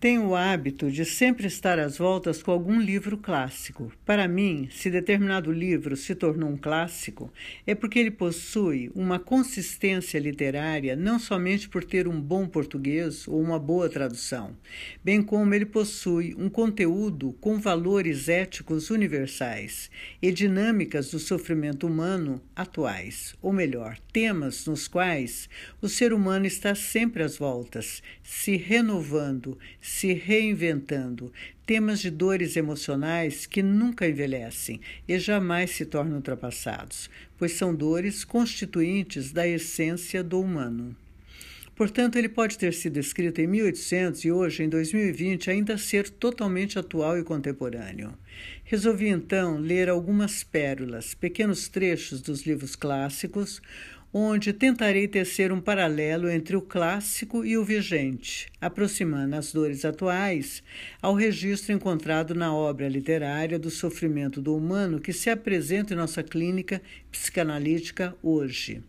Tenho o hábito de sempre estar às voltas com algum livro clássico. Para mim, se determinado livro se tornou um clássico, é porque ele possui uma consistência literária não somente por ter um bom português ou uma boa tradução, bem como ele possui um conteúdo com valores éticos universais e dinâmicas do sofrimento humano atuais, ou melhor, temas nos quais o ser humano está sempre às voltas, se renovando, se reinventando, temas de dores emocionais que nunca envelhecem e jamais se tornam ultrapassados, pois são dores constituintes da essência do humano. Portanto, ele pode ter sido escrito em 1800 e hoje, em 2020, ainda ser totalmente atual e contemporâneo. Resolvi então ler algumas pérolas, pequenos trechos dos livros clássicos, onde tentarei tecer um paralelo entre o clássico e o vigente, aproximando as dores atuais ao registro encontrado na obra literária do sofrimento do humano que se apresenta em nossa clínica psicanalítica hoje.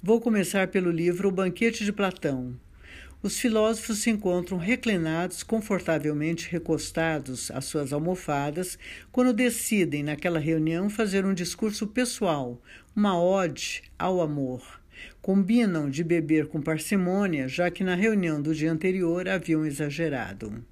Vou começar pelo livro O Banquete de Platão, os filósofos se encontram reclinados, confortavelmente recostados às suas almofadas, quando decidem, naquela reunião, fazer um discurso pessoal, uma ode ao amor. Combinam de beber com parcimônia, já que na reunião do dia anterior haviam exagerado.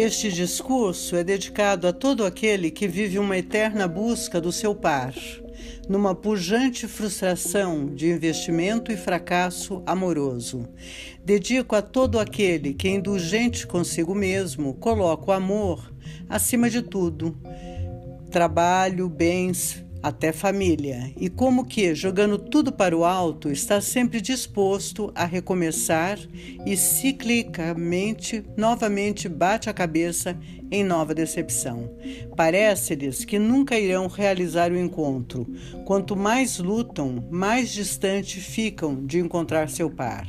Este discurso é dedicado a todo aquele que vive uma eterna busca do seu par, numa pujante frustração de investimento e fracasso amoroso. Dedico a todo aquele que, indulgente consigo mesmo, coloca o amor acima de tudo. Trabalho, bens, até família, e como que, jogando tudo para o alto, está sempre disposto a recomeçar e ciclicamente, novamente bate a cabeça em nova decepção. Parece-lhes que nunca irão realizar o encontro. Quanto mais lutam, mais distante ficam de encontrar seu par.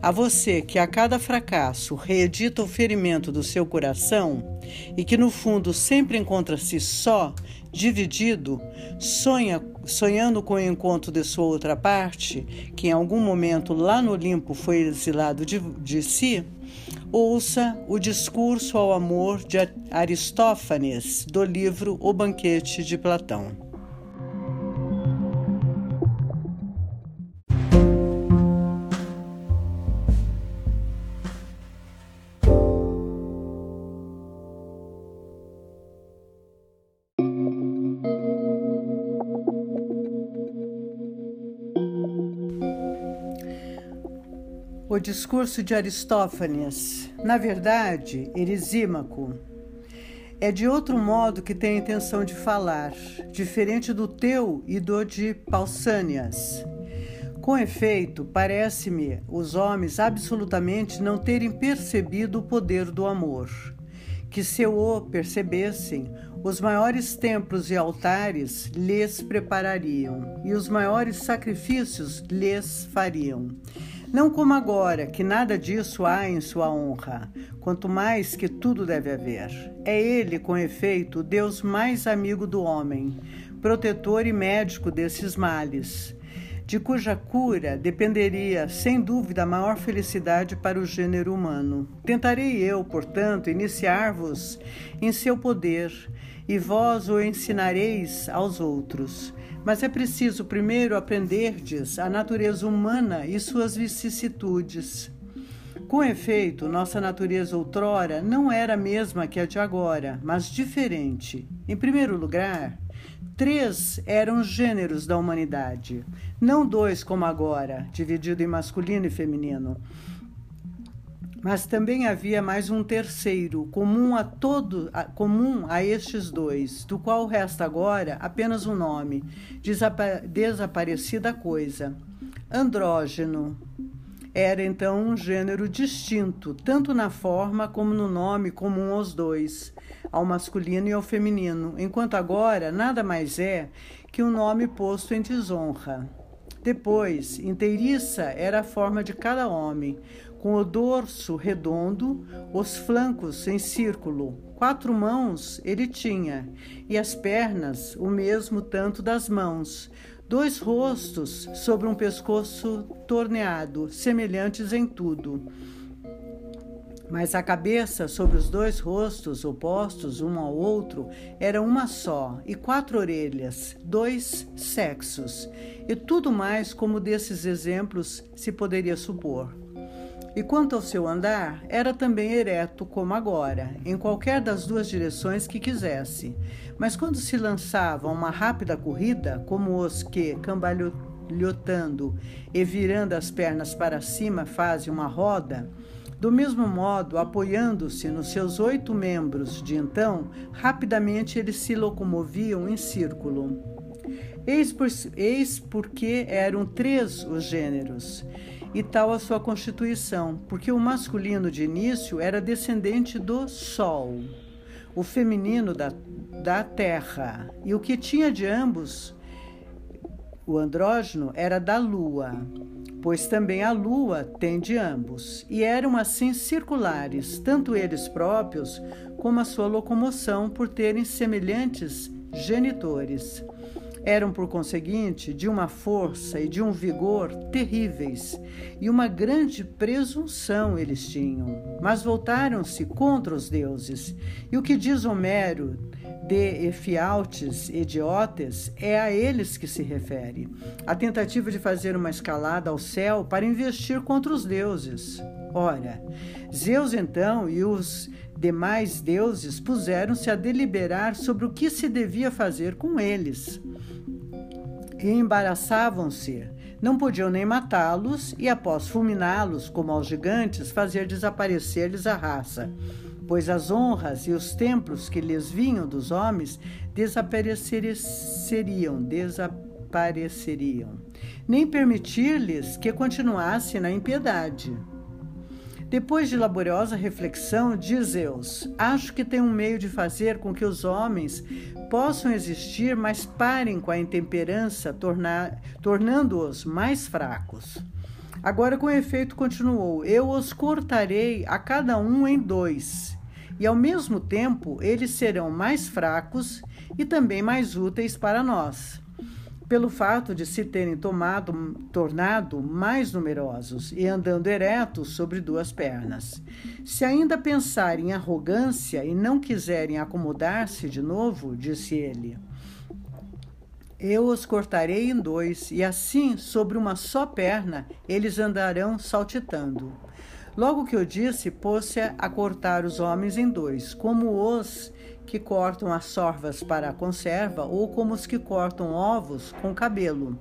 A você que a cada fracasso reedita o ferimento do seu coração e que no fundo sempre encontra-se só, dividido, sonha, sonhando com o encontro de sua outra parte, que em algum momento lá no Olimpo foi exilado de, de si, ouça o discurso ao amor de Aristófanes do livro O Banquete de Platão. Discurso de Aristófanes, na verdade, Erisímaco, é de outro modo que tem a intenção de falar, diferente do teu e do de Pausânias. Com efeito, parece-me os homens absolutamente não terem percebido o poder do amor, que se o percebessem, os maiores templos e altares lhes preparariam e os maiores sacrifícios lhes fariam não como agora, que nada disso há em sua honra, quanto mais que tudo deve haver. É ele, com efeito, o Deus mais amigo do homem, protetor e médico desses males, de cuja cura dependeria, sem dúvida, a maior felicidade para o gênero humano. Tentarei eu, portanto, iniciar-vos em seu poder, e vós o ensinareis aos outros mas é preciso primeiro aprenderdes a natureza humana e suas vicissitudes. Com efeito, nossa natureza outrora não era a mesma que a de agora, mas diferente. Em primeiro lugar, três eram os gêneros da humanidade, não dois como agora, dividido em masculino e feminino, mas também havia mais um terceiro, comum a todo, a, comum a estes dois, do qual resta agora apenas um nome, desapa, desaparecida coisa. Andrógeno. Era então um gênero distinto, tanto na forma como no nome comum aos dois, ao masculino e ao feminino, enquanto agora nada mais é que um nome posto em desonra. Depois, inteiriça era a forma de cada homem, com o dorso redondo, os flancos em círculo. Quatro mãos ele tinha, e as pernas o mesmo tanto das mãos. Dois rostos sobre um pescoço torneado, semelhantes em tudo mas a cabeça sobre os dois rostos opostos um ao outro era uma só, e quatro orelhas, dois sexos, e tudo mais como desses exemplos se poderia supor. E quanto ao seu andar, era também ereto, como agora, em qualquer das duas direções que quisesse. Mas quando se lançava uma rápida corrida, como os que, cambalhotando e virando as pernas para cima, fazem uma roda, do mesmo modo, apoiando-se nos seus oito membros de então, rapidamente eles se locomoviam em círculo. Eis, por, eis porque eram três os gêneros, e tal a sua constituição, porque o masculino de início era descendente do Sol, o feminino da, da Terra, e o que tinha de ambos, o andrógeno, era da Lua pois também a lua tem de ambos, e eram assim circulares, tanto eles próprios como a sua locomoção, por terem semelhantes genitores. Eram, por conseguinte, de uma força e de um vigor terríveis, e uma grande presunção eles tinham, mas voltaram-se contra os deuses. E o que diz Homero de Efialtes idiotes é a eles que se refere. A tentativa de fazer uma escalada ao céu para investir contra os deuses. Ora, Zeus então e os demais deuses puseram-se a deliberar sobre o que se devia fazer com eles. E embaraçavam-se. Não podiam nem matá-los e, após fulminá-los como aos gigantes, fazer desaparecer-lhes a raça pois as honras e os templos que lhes vinham dos homens desapareceriam, desapareceriam, nem permitir-lhes que continuassem na impiedade. Depois de laboriosa reflexão, diz Zeus: Acho que tem um meio de fazer com que os homens possam existir, mas parem com a intemperança, tornando-os mais fracos. Agora, com efeito, continuou: Eu os cortarei a cada um em dois, e ao mesmo tempo eles serão mais fracos e também mais úteis para nós, pelo fato de se terem tomado, tornado mais numerosos e andando eretos sobre duas pernas. Se ainda pensarem em arrogância e não quiserem acomodar-se de novo, disse ele, eu os cortarei em dois, e assim, sobre uma só perna, eles andarão saltitando. Logo que eu disse, pôs-se a cortar os homens em dois, como os que cortam as sorvas para a conserva, ou como os que cortam ovos com cabelo.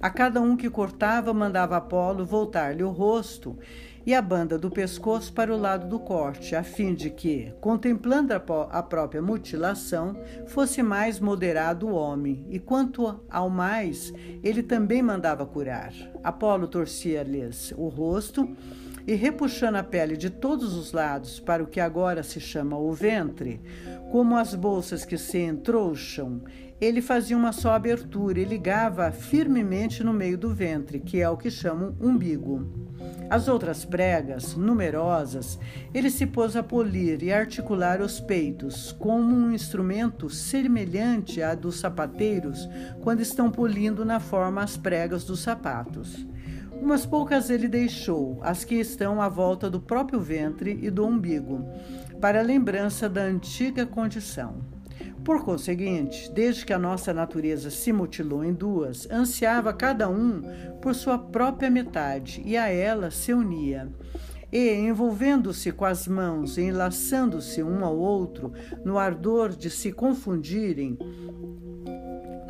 A cada um que cortava, mandava Apolo voltar-lhe o rosto e a banda do pescoço para o lado do corte, a fim de que, contemplando a própria mutilação, fosse mais moderado o homem, e quanto ao mais, ele também mandava curar. Apolo torcia-lhes o rosto e, repuxando a pele de todos os lados para o que agora se chama o ventre, como as bolsas que se entrouxam, ele fazia uma só abertura e ligava firmemente no meio do ventre, que é o que chamam umbigo. As outras pregas, numerosas, ele se pôs a polir e articular os peitos, como um instrumento semelhante a dos sapateiros quando estão polindo na forma as pregas dos sapatos. Umas poucas ele deixou, as que estão à volta do próprio ventre e do umbigo, para lembrança da antiga condição. Por conseguinte, desde que a nossa natureza se mutilou em duas, ansiava cada um por sua própria metade e a ela se unia. E, envolvendo-se com as mãos e enlaçando-se um ao outro, no ardor de se confundirem,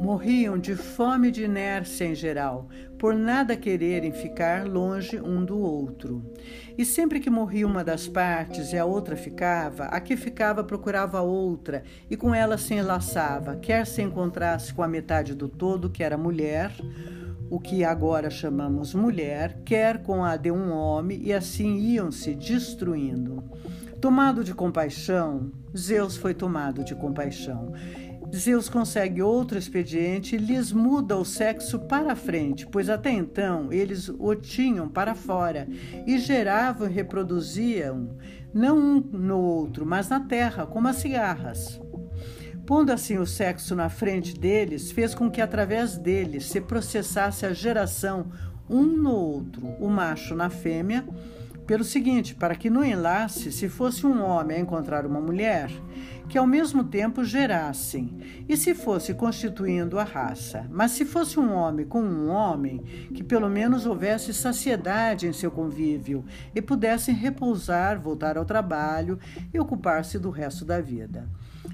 morriam de fome e de inércia em geral, por nada quererem ficar longe um do outro. E sempre que morria uma das partes e a outra ficava, a que ficava procurava a outra e com ela se enlaçava, quer se encontrasse com a metade do todo, que era mulher, o que agora chamamos mulher, quer com a de um homem, e assim iam se destruindo. Tomado de compaixão, Zeus foi tomado de compaixão Zeus consegue outro expediente e lhes muda o sexo para frente, pois até então eles o tinham para fora e geravam e reproduziam não um no outro, mas na terra, como as cigarras. Pondo assim o sexo na frente deles, fez com que através deles se processasse a geração um no outro, o macho na fêmea, pelo seguinte, para que no enlace, se fosse um homem a encontrar uma mulher, que ao mesmo tempo gerassem, e se fosse constituindo a raça. Mas se fosse um homem com um homem, que pelo menos houvesse saciedade em seu convívio e pudessem repousar, voltar ao trabalho e ocupar-se do resto da vida.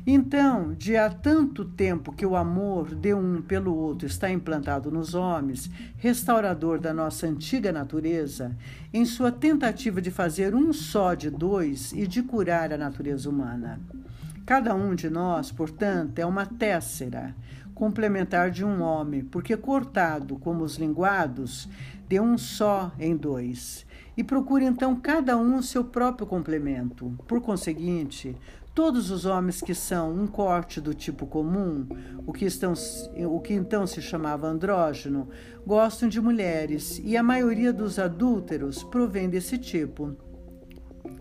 Então, de há tanto tempo que o amor de um pelo outro está implantado nos homens, restaurador da nossa antiga natureza, em sua tentativa de fazer um só de dois e de curar a natureza humana. Cada um de nós, portanto, é uma tessera, complementar de um homem, porque cortado como os linguados, de um só em dois. E procura então cada um seu próprio complemento. Por conseguinte, Todos os homens que são um corte do tipo comum, o que, estão, o que então se chamava andrógeno, gostam de mulheres e a maioria dos adúlteros provém desse tipo.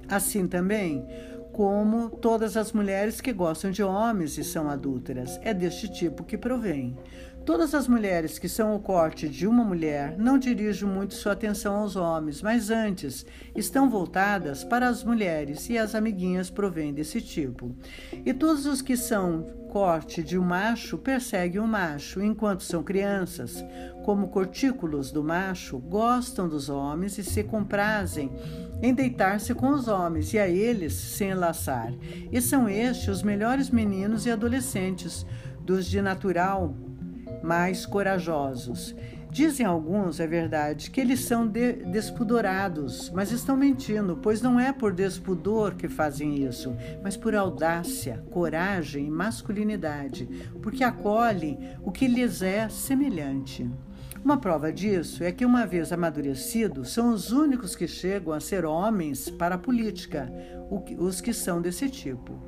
Assim também, como todas as mulheres que gostam de homens e são adúlteras, é deste tipo que provém. Todas as mulheres que são o corte de uma mulher não dirigem muito sua atenção aos homens, mas antes estão voltadas para as mulheres e as amiguinhas provêm desse tipo. E todos os que são corte de um macho perseguem o macho, enquanto são crianças, como cortículos do macho, gostam dos homens e se comprazem em deitar-se com os homens e a eles se enlaçar. E são estes os melhores meninos e adolescentes, dos de natural mais corajosos. Dizem alguns, é verdade, que eles são de despudorados, mas estão mentindo, pois não é por despudor que fazem isso, mas por audácia, coragem e masculinidade, porque acolhem o que lhes é semelhante. Uma prova disso é que, uma vez amadurecidos, são os únicos que chegam a ser homens para a política, os que são desse tipo.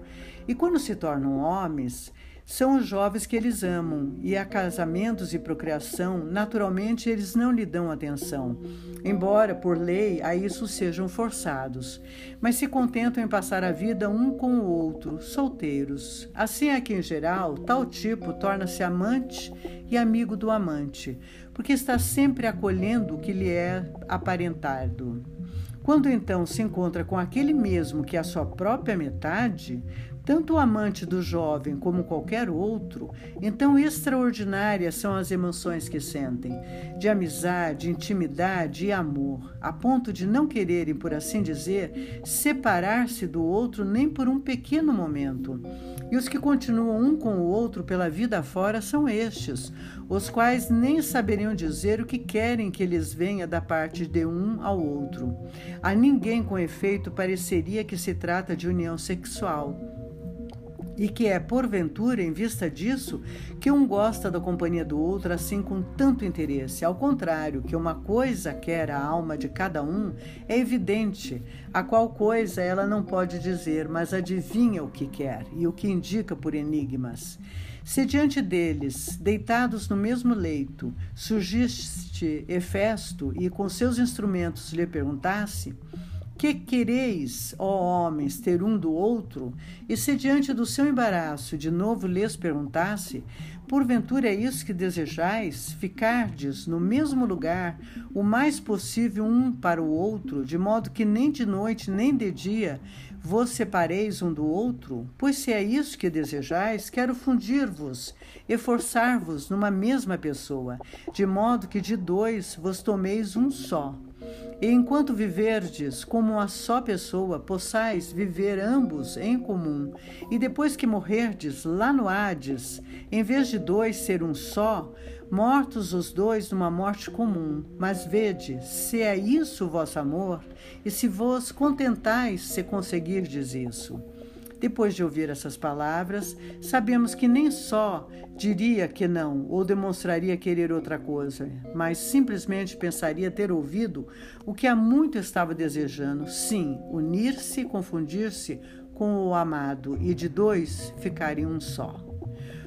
E quando se tornam homens, são os jovens que eles amam, e a casamentos e procriação, naturalmente eles não lhe dão atenção, embora por lei a isso sejam forçados, mas se contentam em passar a vida um com o outro, solteiros. Assim é que, em geral, tal tipo torna-se amante e amigo do amante, porque está sempre acolhendo o que lhe é aparentado. Quando então se encontra com aquele mesmo que é a sua própria metade, tanto o amante do jovem como qualquer outro, então extraordinárias são as emoções que sentem, de amizade, intimidade e amor, a ponto de não quererem, por assim dizer, separar-se do outro nem por um pequeno momento. E os que continuam um com o outro pela vida fora são estes, os quais nem saberiam dizer o que querem que lhes venha da parte de um ao outro. A ninguém, com efeito, pareceria que se trata de união sexual e que é, porventura, em vista disso, que um gosta da companhia do outro assim com tanto interesse. Ao contrário, que uma coisa quer a alma de cada um, é evidente. A qual coisa ela não pode dizer, mas adivinha o que quer e o que indica por enigmas. Se diante deles, deitados no mesmo leito, surgiste Hefesto e com seus instrumentos lhe perguntasse: que quereis, ó homens, ter um do outro? E se diante do seu embaraço de novo lhes perguntasse: Porventura é isso que desejais? Ficardes no mesmo lugar, o mais possível um para o outro, de modo que nem de noite nem de dia vos separeis um do outro? Pois se é isso que desejais, quero fundir-vos e forçar-vos numa mesma pessoa, de modo que de dois vos tomeis um só. E enquanto viverdes como uma só pessoa, possais viver ambos em comum. E depois que morrerdes lá no Hades, em vez de dois ser um só, mortos os dois numa morte comum. Mas vede, se é isso o vosso amor, e se vos contentais se conseguirdes isso. Depois de ouvir essas palavras, sabemos que nem só diria que não ou demonstraria querer outra coisa, mas simplesmente pensaria ter ouvido o que há muito estava desejando: sim, unir-se, confundir-se com o amado e de dois ficarem um só.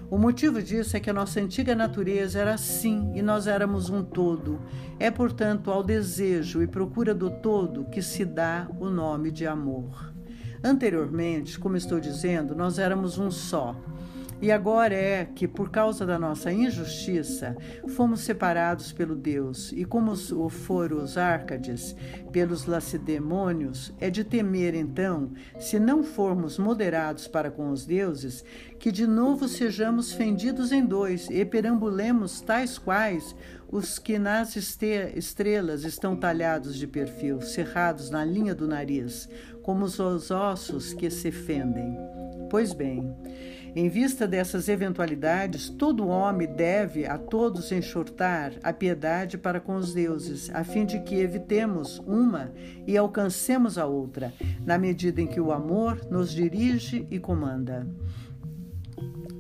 O motivo disso é que a nossa antiga natureza era assim e nós éramos um todo. É, portanto, ao desejo e procura do todo que se dá o nome de amor. Anteriormente, como estou dizendo, nós éramos um só. E agora é que, por causa da nossa injustiça, fomos separados pelo Deus, e como foram os Árcades pelos lacedemônios, é de temer então, se não formos moderados para com os deuses, que de novo sejamos fendidos em dois e perambulemos tais quais os que nas estrelas estão talhados de perfil, cerrados na linha do nariz, como os ossos que se fendem. Pois bem, em vista dessas eventualidades, todo homem deve a todos enxortar a piedade para com os deuses, a fim de que evitemos uma e alcancemos a outra, na medida em que o amor nos dirige e comanda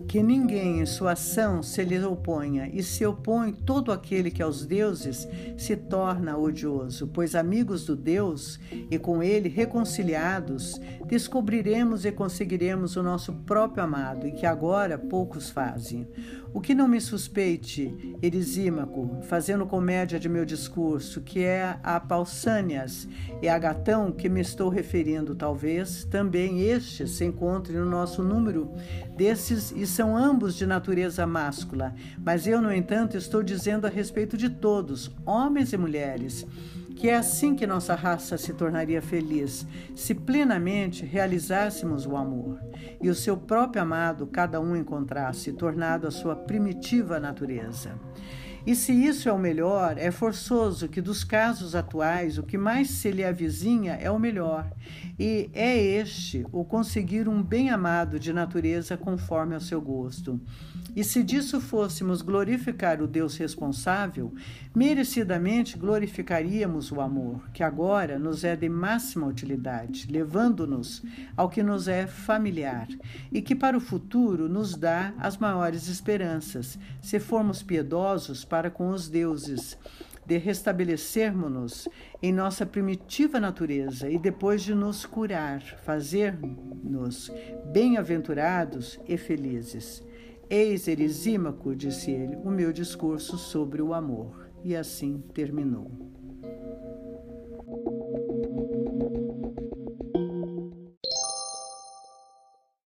que ninguém em sua ação se lhe oponha, e se opõe todo aquele que aos deuses se torna odioso, pois amigos do Deus e com ele reconciliados, descobriremos e conseguiremos o nosso próprio amado, e que agora poucos fazem. O que não me suspeite, Erisímaco, fazendo comédia de meu discurso, que é a Pausânias e a Gatão que me estou referindo, talvez também este se encontre no nosso número. Desses e são ambos de natureza máscula, mas eu, no entanto, estou dizendo a respeito de todos, homens e mulheres que é assim que nossa raça se tornaria feliz, se plenamente realizássemos o amor e o seu próprio amado cada um encontrasse, tornado a sua primitiva natureza. E se isso é o melhor, é forçoso que dos casos atuais o que mais se lhe avizinha é o melhor, e é este o conseguir um bem amado de natureza conforme ao seu gosto. E se disso fôssemos glorificar o Deus responsável, merecidamente glorificaríamos o amor, que agora nos é de máxima utilidade, levando-nos ao que nos é familiar e que para o futuro nos dá as maiores esperanças, se formos piedosos para com os deuses de restabelecermos-nos em nossa primitiva natureza e depois de nos curar, fazer-nos bem-aventurados e felizes. Eis, Erisímaco, disse ele, o meu discurso sobre o amor. E assim terminou.